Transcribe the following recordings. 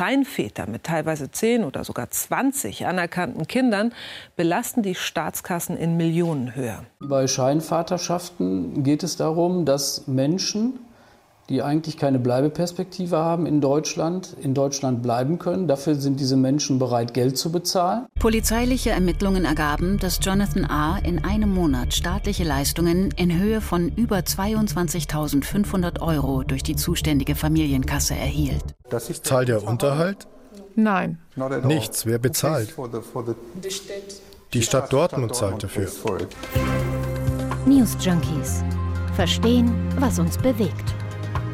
Scheinväter mit teilweise 10 oder sogar 20 anerkannten Kindern belasten die Staatskassen in Millionenhöhe. Bei Scheinvaterschaften geht es darum, dass Menschen die eigentlich keine Bleibeperspektive haben in Deutschland, in Deutschland bleiben können. Dafür sind diese Menschen bereit, Geld zu bezahlen. Polizeiliche Ermittlungen ergaben, dass Jonathan A. in einem Monat staatliche Leistungen in Höhe von über 22.500 Euro durch die zuständige Familienkasse erhielt. Zahlt er Unterhalt? Nein. Nichts. Wer bezahlt? Die Stadt Dortmund zahlt dafür. News Junkies. Verstehen, was uns bewegt.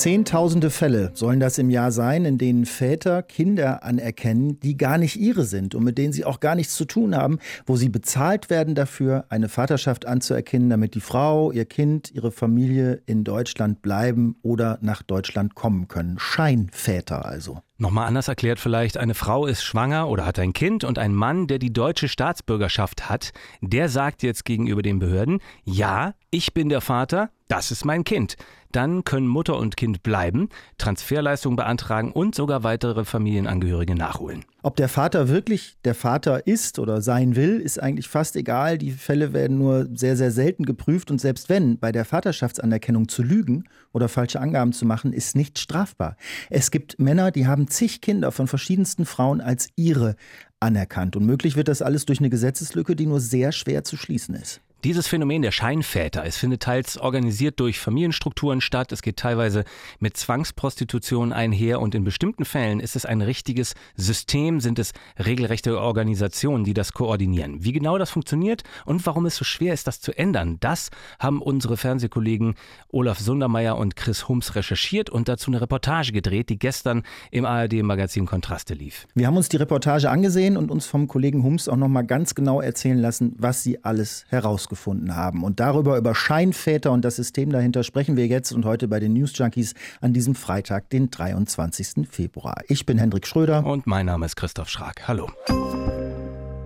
Zehntausende Fälle sollen das im Jahr sein, in denen Väter Kinder anerkennen, die gar nicht ihre sind und mit denen sie auch gar nichts zu tun haben, wo sie bezahlt werden dafür, eine Vaterschaft anzuerkennen, damit die Frau, ihr Kind, ihre Familie in Deutschland bleiben oder nach Deutschland kommen können. Scheinväter also. Nochmal anders erklärt vielleicht, eine Frau ist schwanger oder hat ein Kind und ein Mann, der die deutsche Staatsbürgerschaft hat, der sagt jetzt gegenüber den Behörden, ja, ich bin der Vater, das ist mein Kind. Dann können Mutter und Kind bleiben, Transferleistungen beantragen und sogar weitere Familienangehörige nachholen. Ob der Vater wirklich der Vater ist oder sein will, ist eigentlich fast egal. Die Fälle werden nur sehr, sehr selten geprüft. Und selbst wenn bei der Vaterschaftsanerkennung zu lügen oder falsche Angaben zu machen, ist nicht strafbar. Es gibt Männer, die haben zig Kinder von verschiedensten Frauen als ihre anerkannt. Und möglich wird das alles durch eine Gesetzeslücke, die nur sehr schwer zu schließen ist. Dieses Phänomen der Scheinväter, es findet teils organisiert durch Familienstrukturen statt, es geht teilweise mit Zwangsprostitution einher und in bestimmten Fällen ist es ein richtiges System, sind es regelrechte Organisationen, die das koordinieren. Wie genau das funktioniert und warum es so schwer ist, das zu ändern, das haben unsere Fernsehkollegen Olaf Sundermeier und Chris Hums recherchiert und dazu eine Reportage gedreht, die gestern im ARD-Magazin Kontraste lief. Wir haben uns die Reportage angesehen und uns vom Kollegen Hums auch nochmal ganz genau erzählen lassen, was sie alles heraus herausgefunden haben. Und darüber, über Scheinväter und das System dahinter, sprechen wir jetzt und heute bei den News Junkies an diesem Freitag, den 23. Februar. Ich bin Hendrik Schröder. Und mein Name ist Christoph Schrag. Hallo.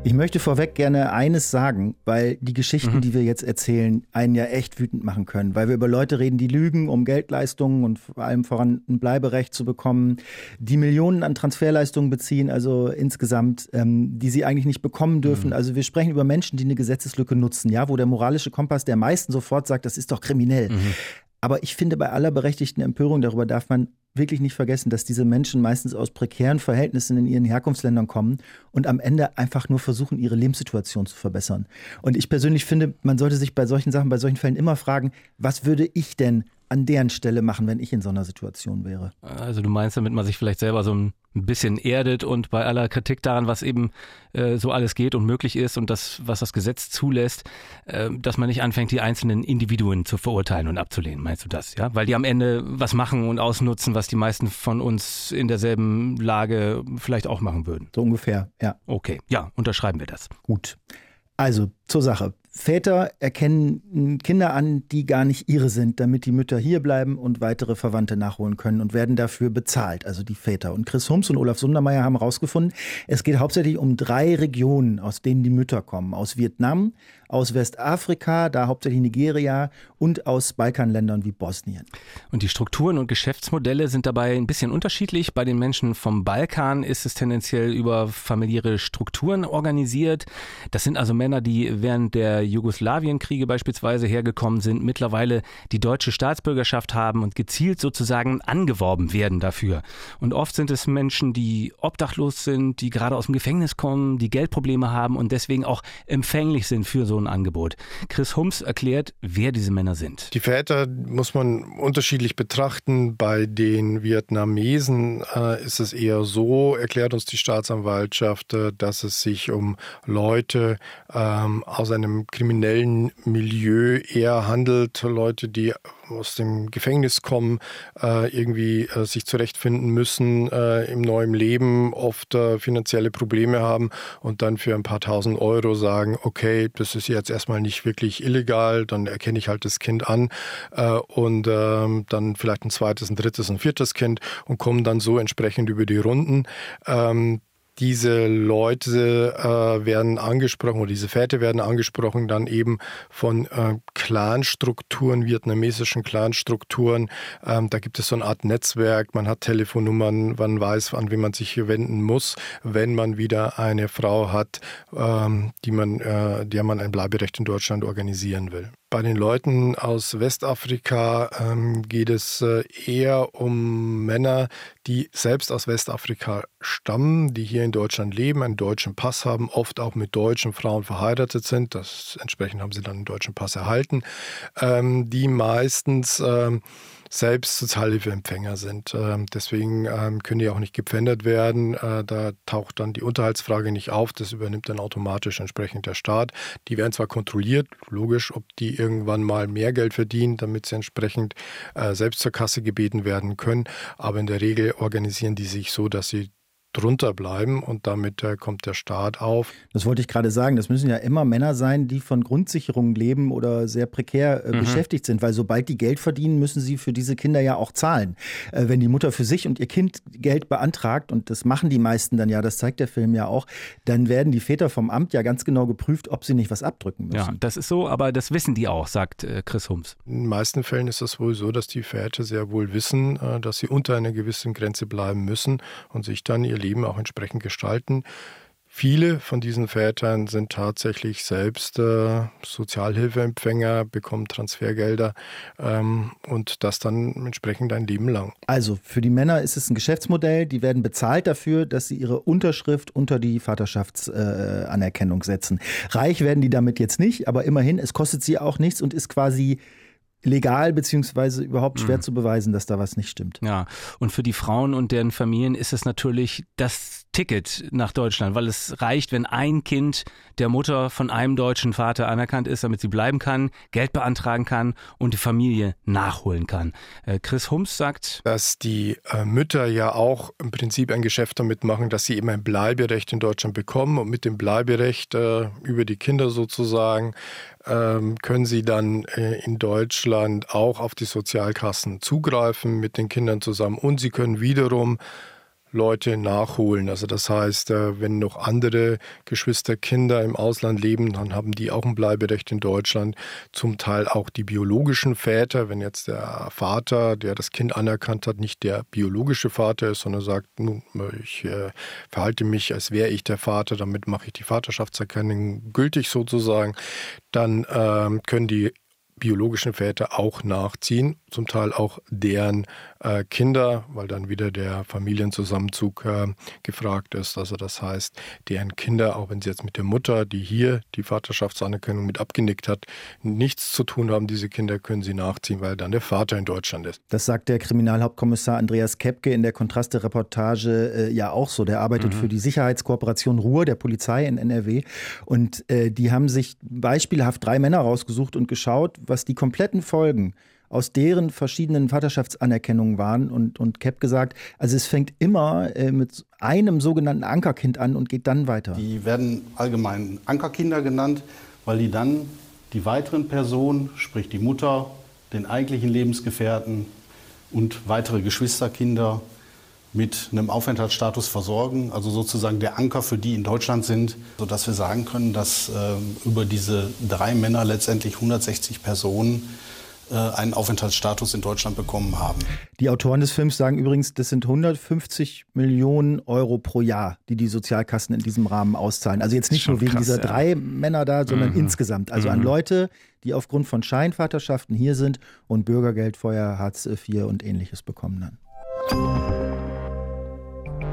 Ich möchte vorweg gerne eines sagen, weil die Geschichten, mhm. die wir jetzt erzählen, einen ja echt wütend machen können, weil wir über Leute reden, die lügen, um Geldleistungen und vor allem voran ein Bleiberecht zu bekommen, die Millionen an Transferleistungen beziehen, also insgesamt, ähm, die sie eigentlich nicht bekommen dürfen. Mhm. Also wir sprechen über Menschen, die eine Gesetzeslücke nutzen, ja, wo der moralische Kompass der meisten sofort sagt, das ist doch kriminell. Mhm. Aber ich finde, bei aller berechtigten Empörung darüber darf man wirklich nicht vergessen, dass diese Menschen meistens aus prekären Verhältnissen in ihren Herkunftsländern kommen und am Ende einfach nur versuchen, ihre Lebenssituation zu verbessern. Und ich persönlich finde, man sollte sich bei solchen Sachen, bei solchen Fällen immer fragen, was würde ich denn an deren Stelle machen, wenn ich in so einer Situation wäre? Also du meinst, damit man sich vielleicht selber so ein ein bisschen erdet und bei aller Kritik daran, was eben äh, so alles geht und möglich ist und das, was das Gesetz zulässt, äh, dass man nicht anfängt, die einzelnen Individuen zu verurteilen und abzulehnen. Meinst du das, ja? Weil die am Ende was machen und ausnutzen, was die meisten von uns in derselben Lage vielleicht auch machen würden. So ungefähr, ja. Okay, ja, unterschreiben wir das. Gut. Also zur Sache. Väter erkennen Kinder an, die gar nicht ihre sind, damit die Mütter hier bleiben und weitere Verwandte nachholen können und werden dafür bezahlt, also die Väter. Und Chris Hums und Olaf Sundermeier haben herausgefunden, es geht hauptsächlich um drei Regionen, aus denen die Mütter kommen. Aus Vietnam, aus Westafrika, da hauptsächlich Nigeria und aus Balkanländern wie Bosnien. Und die Strukturen und Geschäftsmodelle sind dabei ein bisschen unterschiedlich. Bei den Menschen vom Balkan ist es tendenziell über familiäre Strukturen organisiert. Das sind also Männer, die während der Jugoslawienkriege beispielsweise hergekommen sind, mittlerweile die deutsche Staatsbürgerschaft haben und gezielt sozusagen angeworben werden dafür. Und oft sind es Menschen, die obdachlos sind, die gerade aus dem Gefängnis kommen, die Geldprobleme haben und deswegen auch empfänglich sind für so ein Angebot. Chris Hums erklärt, wer diese Männer sind. Die Väter muss man unterschiedlich betrachten. Bei den Vietnamesen äh, ist es eher so, erklärt uns die Staatsanwaltschaft, äh, dass es sich um Leute ähm, aus einem kriminellen Milieu eher handelt, Leute, die aus dem Gefängnis kommen, äh, irgendwie äh, sich zurechtfinden müssen äh, im neuen Leben, oft finanzielle Probleme haben und dann für ein paar tausend Euro sagen, okay, das ist jetzt erstmal nicht wirklich illegal, dann erkenne ich halt das Kind an und ähm, dann vielleicht ein zweites, ein drittes, ein viertes Kind und kommen dann so entsprechend über die Runden. Diese Leute äh, werden angesprochen oder diese Väter werden angesprochen dann eben von äh, Clanstrukturen, vietnamesischen Clanstrukturen. Ähm, da gibt es so eine Art Netzwerk, man hat Telefonnummern, man weiß, an wen man sich hier wenden muss, wenn man wieder eine Frau hat, ähm, die man, äh, der man ein Bleiberecht in Deutschland organisieren will. Bei den Leuten aus Westafrika ähm, geht es äh, eher um Männer, die selbst aus Westafrika stammen, die hier in Deutschland leben, einen deutschen Pass haben, oft auch mit deutschen Frauen verheiratet sind. Das, entsprechend haben sie dann einen deutschen Pass erhalten, ähm, die meistens ähm, selbst Sozialhilfeempfänger sind. Ähm, deswegen ähm, können die auch nicht gepfändert werden. Äh, da taucht dann die Unterhaltsfrage nicht auf. Das übernimmt dann automatisch entsprechend der Staat. Die werden zwar kontrolliert, logisch, ob die irgendwann mal mehr Geld verdienen, damit sie entsprechend äh, selbst zur Kasse gebeten werden können. Aber in der Regel organisieren die sich so, dass sie drunter bleiben und damit äh, kommt der Staat auf. Das wollte ich gerade sagen. Das müssen ja immer Männer sein, die von Grundsicherungen leben oder sehr prekär äh, mhm. beschäftigt sind, weil sobald die Geld verdienen, müssen sie für diese Kinder ja auch zahlen. Äh, wenn die Mutter für sich und ihr Kind Geld beantragt, und das machen die meisten dann ja, das zeigt der Film ja auch, dann werden die Väter vom Amt ja ganz genau geprüft, ob sie nicht was abdrücken müssen. Ja, das ist so, aber das wissen die auch, sagt äh, Chris Hums. In den meisten Fällen ist es wohl so, dass die Väter sehr wohl wissen, äh, dass sie unter einer gewissen Grenze bleiben müssen und sich dann ihr Leben auch entsprechend gestalten. Viele von diesen Vätern sind tatsächlich selbst äh, Sozialhilfeempfänger, bekommen Transfergelder ähm, und das dann entsprechend ein Leben lang. Also für die Männer ist es ein Geschäftsmodell, die werden bezahlt dafür, dass sie ihre Unterschrift unter die Vaterschaftsanerkennung äh, setzen. Reich werden die damit jetzt nicht, aber immerhin, es kostet sie auch nichts und ist quasi legal beziehungsweise überhaupt schwer mhm. zu beweisen, dass da was nicht stimmt. Ja, und für die Frauen und deren Familien ist es natürlich das Ticket nach Deutschland, weil es reicht, wenn ein Kind der Mutter von einem deutschen Vater anerkannt ist, damit sie bleiben kann, Geld beantragen kann und die Familie nachholen kann. Äh, Chris Hums sagt, dass die äh, Mütter ja auch im Prinzip ein Geschäft damit machen, dass sie eben ein Bleiberecht in Deutschland bekommen und mit dem Bleiberecht äh, über die Kinder sozusagen ähm, können sie dann in Deutschland auch auf die Sozialkassen zugreifen mit den Kindern zusammen und sie können wiederum Leute nachholen. Also das heißt, äh, wenn noch andere Geschwisterkinder im Ausland leben, dann haben die auch ein Bleiberecht in Deutschland. Zum Teil auch die biologischen Väter, wenn jetzt der Vater, der das Kind anerkannt hat, nicht der biologische Vater ist, sondern sagt, ich äh, verhalte mich, als wäre ich der Vater, damit mache ich die Vaterschaftserkennung gültig sozusagen, dann ähm, können die biologischen Väter auch nachziehen, zum Teil auch deren äh, Kinder, weil dann wieder der Familienzusammenzug äh, gefragt ist. Also das heißt, deren Kinder, auch wenn sie jetzt mit der Mutter, die hier die Vaterschaftsanerkennung mit abgenickt hat, nichts zu tun haben, diese Kinder können sie nachziehen, weil dann der Vater in Deutschland ist. Das sagt der Kriminalhauptkommissar Andreas Kepke in der Kontraste-Reportage äh, ja auch so. Der arbeitet mhm. für die Sicherheitskooperation Ruhr der Polizei in NRW und äh, die haben sich beispielhaft drei Männer rausgesucht und geschaut, was die kompletten Folgen aus deren verschiedenen Vaterschaftsanerkennungen waren und, und Cap gesagt, also es fängt immer äh, mit einem sogenannten Ankerkind an und geht dann weiter. Die werden allgemein Ankerkinder genannt, weil die dann die weiteren Personen, sprich die Mutter, den eigentlichen Lebensgefährten und weitere Geschwisterkinder mit einem Aufenthaltsstatus versorgen, also sozusagen der Anker für die in Deutschland sind, sodass wir sagen können, dass äh, über diese drei Männer letztendlich 160 Personen äh, einen Aufenthaltsstatus in Deutschland bekommen haben. Die Autoren des Films sagen übrigens, das sind 150 Millionen Euro pro Jahr, die die Sozialkassen in diesem Rahmen auszahlen. Also jetzt nicht nur wegen krass, dieser ja. drei Männer da, sondern mhm. insgesamt. Also mhm. an Leute, die aufgrund von Scheinvaterschaften hier sind und Bürgergeld, Feuer, Hartz IV und ähnliches bekommen dann.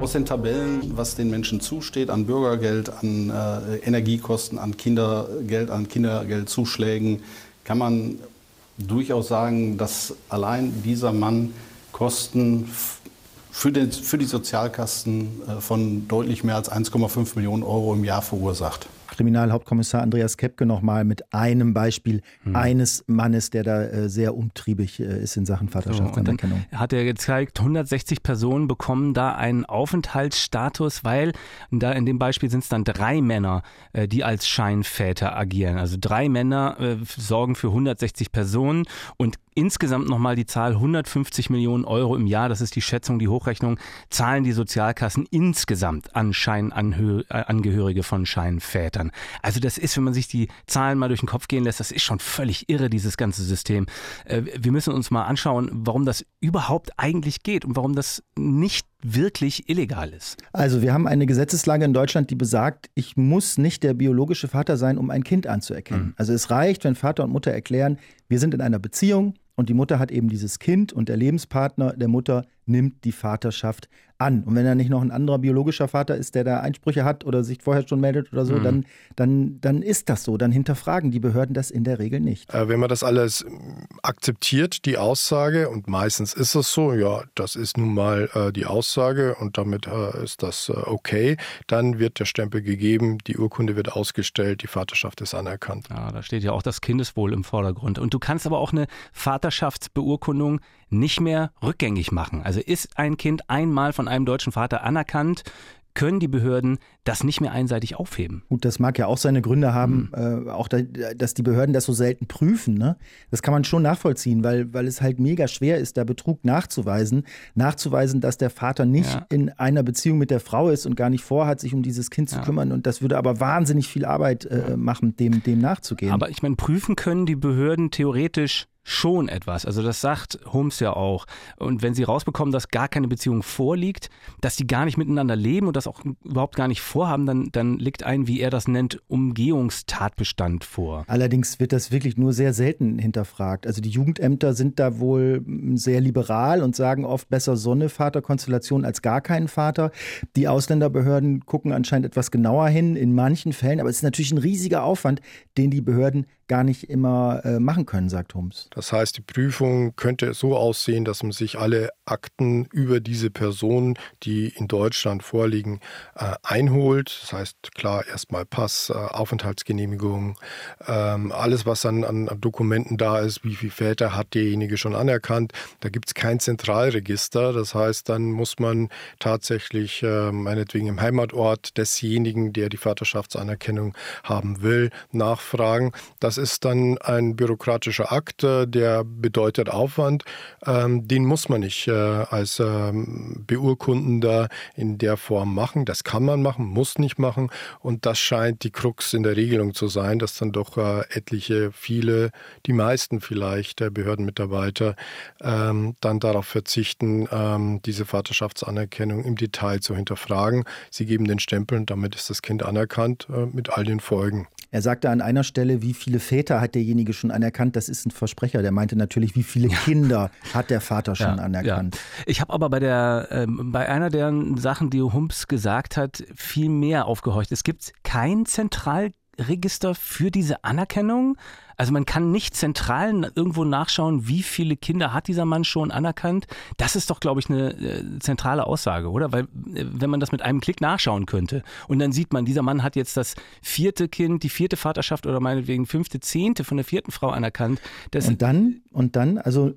Aus den Tabellen, was den Menschen zusteht an Bürgergeld, an äh, Energiekosten, an Kindergeld, an Kindergeldzuschlägen, kann man durchaus sagen, dass allein dieser Mann Kosten für, den, für die Sozialkasten äh, von deutlich mehr als 1,5 Millionen Euro im Jahr verursacht. Kriminalhauptkommissar Andreas Kepke nochmal mit einem Beispiel mhm. eines Mannes, der da äh, sehr umtriebig äh, ist in Sachen Vaterschaftsanerkennung. So, hat er gezeigt, 160 Personen bekommen da einen Aufenthaltsstatus, weil da in dem Beispiel sind es dann drei Männer, äh, die als Scheinväter agieren. Also drei Männer äh, sorgen für 160 Personen und insgesamt nochmal die Zahl 150 Millionen Euro im Jahr, das ist die Schätzung, die Hochrechnung, zahlen die Sozialkassen insgesamt an Scheinangehörige von Scheinvätern. Also das ist, wenn man sich die Zahlen mal durch den Kopf gehen lässt, das ist schon völlig irre, dieses ganze System. Äh, wir müssen uns mal anschauen, warum das überhaupt eigentlich geht und warum das nicht wirklich illegal ist. Also wir haben eine Gesetzeslage in Deutschland, die besagt, ich muss nicht der biologische Vater sein, um ein Kind anzuerkennen. Mhm. Also es reicht, wenn Vater und Mutter erklären, wir sind in einer Beziehung, und die Mutter hat eben dieses Kind und der Lebenspartner der Mutter nimmt die Vaterschaft an. Und wenn er nicht noch ein anderer biologischer Vater ist, der da Einsprüche hat oder sich vorher schon meldet oder so, mhm. dann, dann, dann ist das so. Dann hinterfragen die Behörden das in der Regel nicht. Äh, wenn man das alles akzeptiert, die Aussage, und meistens ist es so, ja, das ist nun mal äh, die Aussage und damit äh, ist das äh, okay, dann wird der Stempel gegeben, die Urkunde wird ausgestellt, die Vaterschaft ist anerkannt. Ja, da steht ja auch das Kindeswohl im Vordergrund. Und du kannst aber auch eine Vaterschaftsbeurkundung nicht mehr rückgängig machen. Also ist ein Kind einmal von einem deutschen Vater anerkannt, können die Behörden das nicht mehr einseitig aufheben. Gut, das mag ja auch seine Gründe haben, mhm. äh, auch da, dass die Behörden das so selten prüfen. Ne? Das kann man schon nachvollziehen, weil, weil es halt mega schwer ist, da Betrug nachzuweisen. Nachzuweisen, dass der Vater nicht ja. in einer Beziehung mit der Frau ist und gar nicht vorhat, sich um dieses Kind zu ja. kümmern. Und das würde aber wahnsinnig viel Arbeit äh, machen, dem, dem nachzugehen. Aber ich meine, prüfen können die Behörden theoretisch schon etwas. Also das sagt Holmes ja auch. Und wenn sie rausbekommen, dass gar keine Beziehung vorliegt, dass die gar nicht miteinander leben und das auch überhaupt gar nicht vorhaben, dann, dann liegt ein, wie er das nennt, Umgehungstatbestand vor. Allerdings wird das wirklich nur sehr selten hinterfragt. Also die Jugendämter sind da wohl sehr liberal und sagen oft besser Sonne-Vater-Konstellation als gar keinen Vater. Die Ausländerbehörden gucken anscheinend etwas genauer hin in manchen Fällen, aber es ist natürlich ein riesiger Aufwand, den die Behörden gar nicht immer äh, machen können, sagt Holmes. Das heißt, die Prüfung könnte so aussehen, dass man sich alle Akten über diese Person, die in Deutschland vorliegen, äh, einholt. Das heißt, klar, erstmal Pass, äh, Aufenthaltsgenehmigung, ähm, alles, was an, an, Dokumenten da ist, wie viele Väter hat derjenige schon anerkannt. Da gibt es kein Zentralregister. Das heißt, dann muss man tatsächlich äh, meinetwegen im Heimatort desjenigen, der die Vaterschaftsanerkennung haben will, nachfragen. Das ist dann ein bürokratischer Akt, äh, der bedeutet Aufwand. Ähm, den muss man nicht äh, als ähm, Beurkundender in der Form machen. Das kann man machen, muss nicht machen. Und das scheint die Krux in der Regelung zu sein, dass dann doch äh, etliche, viele, die meisten vielleicht der Behördenmitarbeiter ähm, dann darauf verzichten, diese Vaterschaftsanerkennung im Detail zu hinterfragen. Sie geben den Stempel und damit ist das Kind anerkannt mit all den Folgen. Er sagte an einer Stelle, wie viele Väter hat derjenige schon anerkannt? Das ist ein Versprecher. Der meinte natürlich, wie viele Kinder hat der Vater schon ja, anerkannt? Ja. Ich habe aber bei der äh, bei einer der Sachen, die Humps gesagt hat, viel mehr aufgehorcht. Es gibt kein Zentralregister für diese Anerkennung. Also man kann nicht zentral irgendwo nachschauen, wie viele Kinder hat dieser Mann schon anerkannt. Das ist doch, glaube ich, eine äh, zentrale Aussage, oder? Weil äh, wenn man das mit einem Klick nachschauen könnte und dann sieht man, dieser Mann hat jetzt das vierte Kind, die vierte Vaterschaft oder meinetwegen fünfte, zehnte von der vierten Frau anerkannt. und dann, und dann, also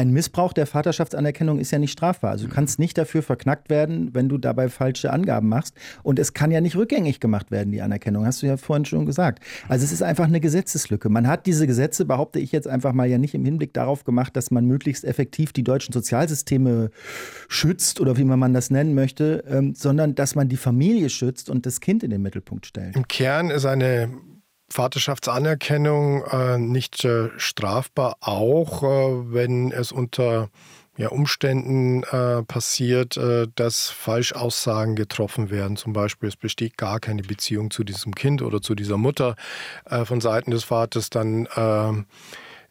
ein Missbrauch der Vaterschaftsanerkennung ist ja nicht strafbar. Also du kannst nicht dafür verknackt werden, wenn du dabei falsche Angaben machst. Und es kann ja nicht rückgängig gemacht werden, die Anerkennung. Hast du ja vorhin schon gesagt. Also es ist einfach eine Gesetzeslücke. Man hat diese Gesetze, behaupte ich jetzt einfach mal, ja nicht im Hinblick darauf gemacht, dass man möglichst effektiv die deutschen Sozialsysteme schützt oder wie man das nennen möchte, ähm, sondern dass man die Familie schützt und das Kind in den Mittelpunkt stellt. Im Kern ist eine Vaterschaftsanerkennung äh, nicht äh, strafbar, auch äh, wenn es unter ja, Umständen äh, passiert, äh, dass Falschaussagen getroffen werden. Zum Beispiel, es besteht gar keine Beziehung zu diesem Kind oder zu dieser Mutter äh, von Seiten des Vaters, dann ähm,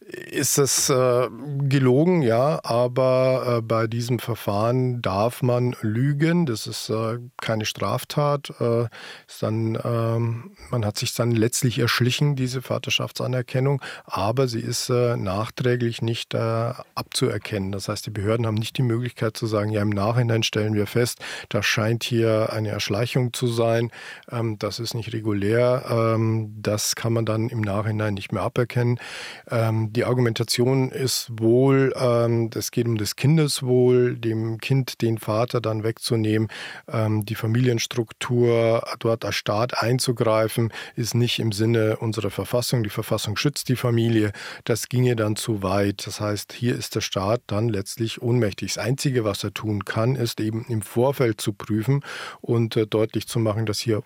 ist es äh, gelogen, ja, aber äh, bei diesem Verfahren darf man lügen. Das ist äh, keine Straftat. Äh, dann, ähm, man hat sich dann letztlich erschlichen, diese Vaterschaftsanerkennung, aber sie ist äh, nachträglich nicht äh, abzuerkennen. Das heißt, die Behörden haben nicht die Möglichkeit zu sagen, ja, im Nachhinein stellen wir fest, da scheint hier eine Erschleichung zu sein. Ähm, das ist nicht regulär. Ähm, das kann man dann im Nachhinein nicht mehr aberkennen. Ähm, die Argumentation ist wohl, ähm, es geht um das Kindeswohl, dem Kind den Vater dann wegzunehmen, ähm, die Familienstruktur dort als Staat einzugreifen, ist nicht im Sinne unserer Verfassung. Die Verfassung schützt die Familie. Das ginge dann zu weit. Das heißt, hier ist der Staat dann letztlich ohnmächtig. Das Einzige, was er tun kann, ist eben im Vorfeld zu prüfen und äh, deutlich zu machen, dass hier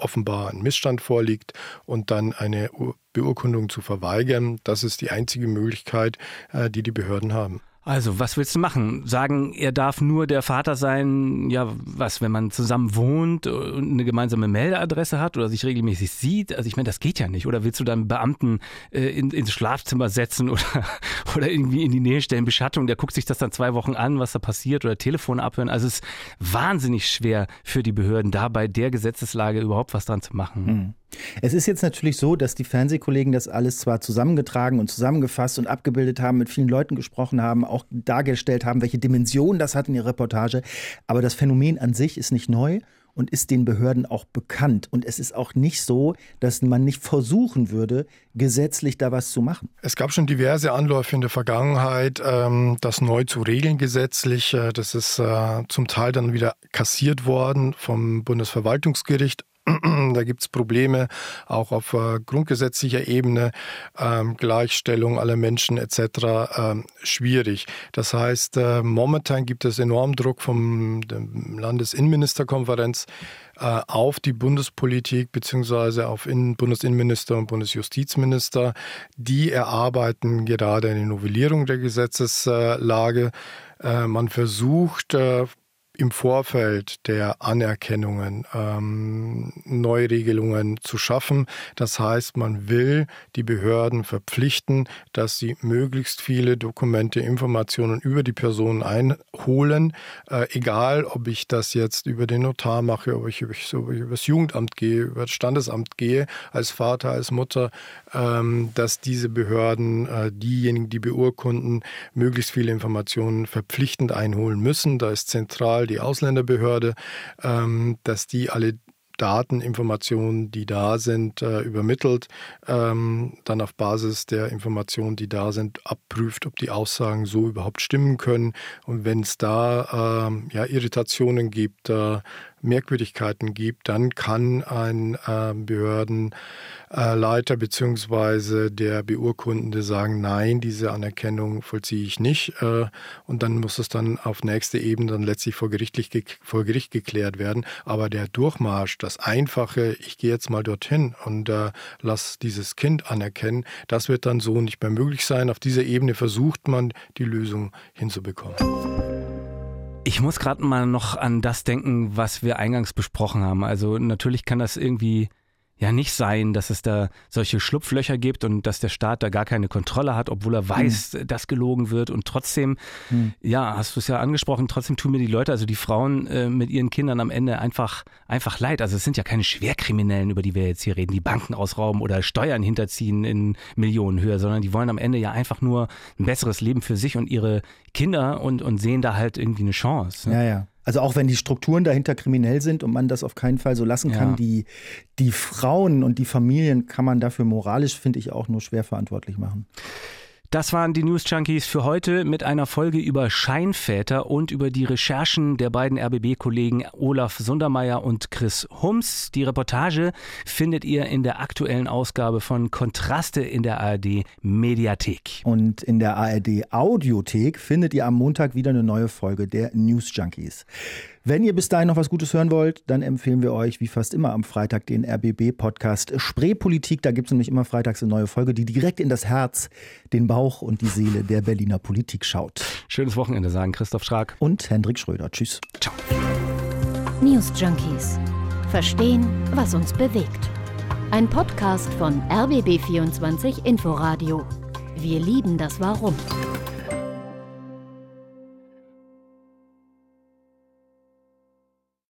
offenbar ein Missstand vorliegt und dann eine Beurkundung zu verweigern. Das ist die einzige Möglichkeit, äh, die die Behörden haben. Also, was willst du machen? Sagen, er darf nur der Vater sein, ja, was, wenn man zusammen wohnt und eine gemeinsame Meldeadresse hat oder sich regelmäßig sieht? Also, ich meine, das geht ja nicht. Oder willst du dann Beamten äh, in, ins Schlafzimmer setzen oder, oder irgendwie in die Nähe stellen, Beschattung, der guckt sich das dann zwei Wochen an, was da passiert oder Telefon abhören? Also, es ist wahnsinnig schwer für die Behörden, da bei der Gesetzeslage überhaupt was dran zu machen. Mhm. Es ist jetzt natürlich so, dass die Fernsehkollegen das alles zwar zusammengetragen und zusammengefasst und abgebildet haben, mit vielen Leuten gesprochen haben, auch dargestellt haben, welche Dimension das hat in ihrer Reportage, aber das Phänomen an sich ist nicht neu und ist den Behörden auch bekannt. Und es ist auch nicht so, dass man nicht versuchen würde, gesetzlich da was zu machen. Es gab schon diverse Anläufe in der Vergangenheit, ähm, das neu zu regeln gesetzlich. Äh, das ist äh, zum Teil dann wieder kassiert worden vom Bundesverwaltungsgericht. Da gibt es Probleme auch auf äh, grundgesetzlicher Ebene, ähm, Gleichstellung aller Menschen etc. Ähm, schwierig. Das heißt, äh, momentan gibt es enormen Druck vom Landesinnenministerkonferenz äh, auf die Bundespolitik beziehungsweise auf Innen Bundesinnenminister und Bundesjustizminister. Die erarbeiten gerade eine Novellierung der Gesetzeslage. Man versucht im Vorfeld der Anerkennungen ähm, Neuregelungen zu schaffen. Das heißt, man will die Behörden verpflichten, dass sie möglichst viele Dokumente, Informationen über die Person einholen, äh, egal ob ich das jetzt über den Notar mache, ob ich, ob ich so über das Jugendamt gehe, über das Standesamt gehe, als Vater, als Mutter, ähm, dass diese Behörden, äh, diejenigen, die beurkunden, möglichst viele Informationen verpflichtend einholen müssen. Da ist zentral die Ausländerbehörde, ähm, dass die alle Dateninformationen, die da sind, äh, übermittelt, ähm, dann auf Basis der Informationen, die da sind, abprüft, ob die Aussagen so überhaupt stimmen können. Und wenn es da ähm, ja, Irritationen gibt, äh, Merkwürdigkeiten gibt, dann kann ein äh, Behördenleiter beziehungsweise der Beurkundende sagen, nein, diese Anerkennung vollziehe ich nicht. Äh, und dann muss es dann auf nächste Ebene dann letztlich vor, gerichtlich, vor Gericht geklärt werden. Aber der Durchmarsch, das Einfache, ich gehe jetzt mal dorthin und äh, lass dieses Kind anerkennen, das wird dann so nicht mehr möglich sein. Auf dieser Ebene versucht man, die Lösung hinzubekommen. Ich muss gerade mal noch an das denken, was wir eingangs besprochen haben. Also natürlich kann das irgendwie ja nicht sein, dass es da solche Schlupflöcher gibt und dass der Staat da gar keine Kontrolle hat, obwohl er weiß, hm. dass gelogen wird. Und trotzdem, hm. ja, hast du es ja angesprochen, trotzdem tun mir die Leute, also die Frauen äh, mit ihren Kindern am Ende einfach, einfach leid. Also es sind ja keine Schwerkriminellen, über die wir jetzt hier reden, die Banken ausrauben oder Steuern hinterziehen in Millionenhöhe, sondern die wollen am Ende ja einfach nur ein besseres Leben für sich und ihre Kinder und, und sehen da halt irgendwie eine Chance. Ne? Ja, ja. Also auch wenn die Strukturen dahinter kriminell sind und man das auf keinen Fall so lassen kann, ja. die, die Frauen und die Familien kann man dafür moralisch, finde ich, auch nur schwer verantwortlich machen. Das waren die News Junkies für heute mit einer Folge über Scheinväter und über die Recherchen der beiden RBB-Kollegen Olaf Sundermeier und Chris Hums. Die Reportage findet ihr in der aktuellen Ausgabe von Kontraste in der ARD Mediathek. Und in der ARD Audiothek findet ihr am Montag wieder eine neue Folge der News Junkies. Wenn ihr bis dahin noch was Gutes hören wollt, dann empfehlen wir euch wie fast immer am Freitag den RBB-Podcast Spreepolitik. Da gibt es nämlich immer freitags eine neue Folge, die direkt in das Herz, den Bauch und die Seele der Berliner Politik schaut. Schönes Wochenende sagen Christoph Schrag und Hendrik Schröder. Tschüss. Ciao. News Junkies. Verstehen, was uns bewegt. Ein Podcast von RBB24 Inforadio. Wir lieben das Warum.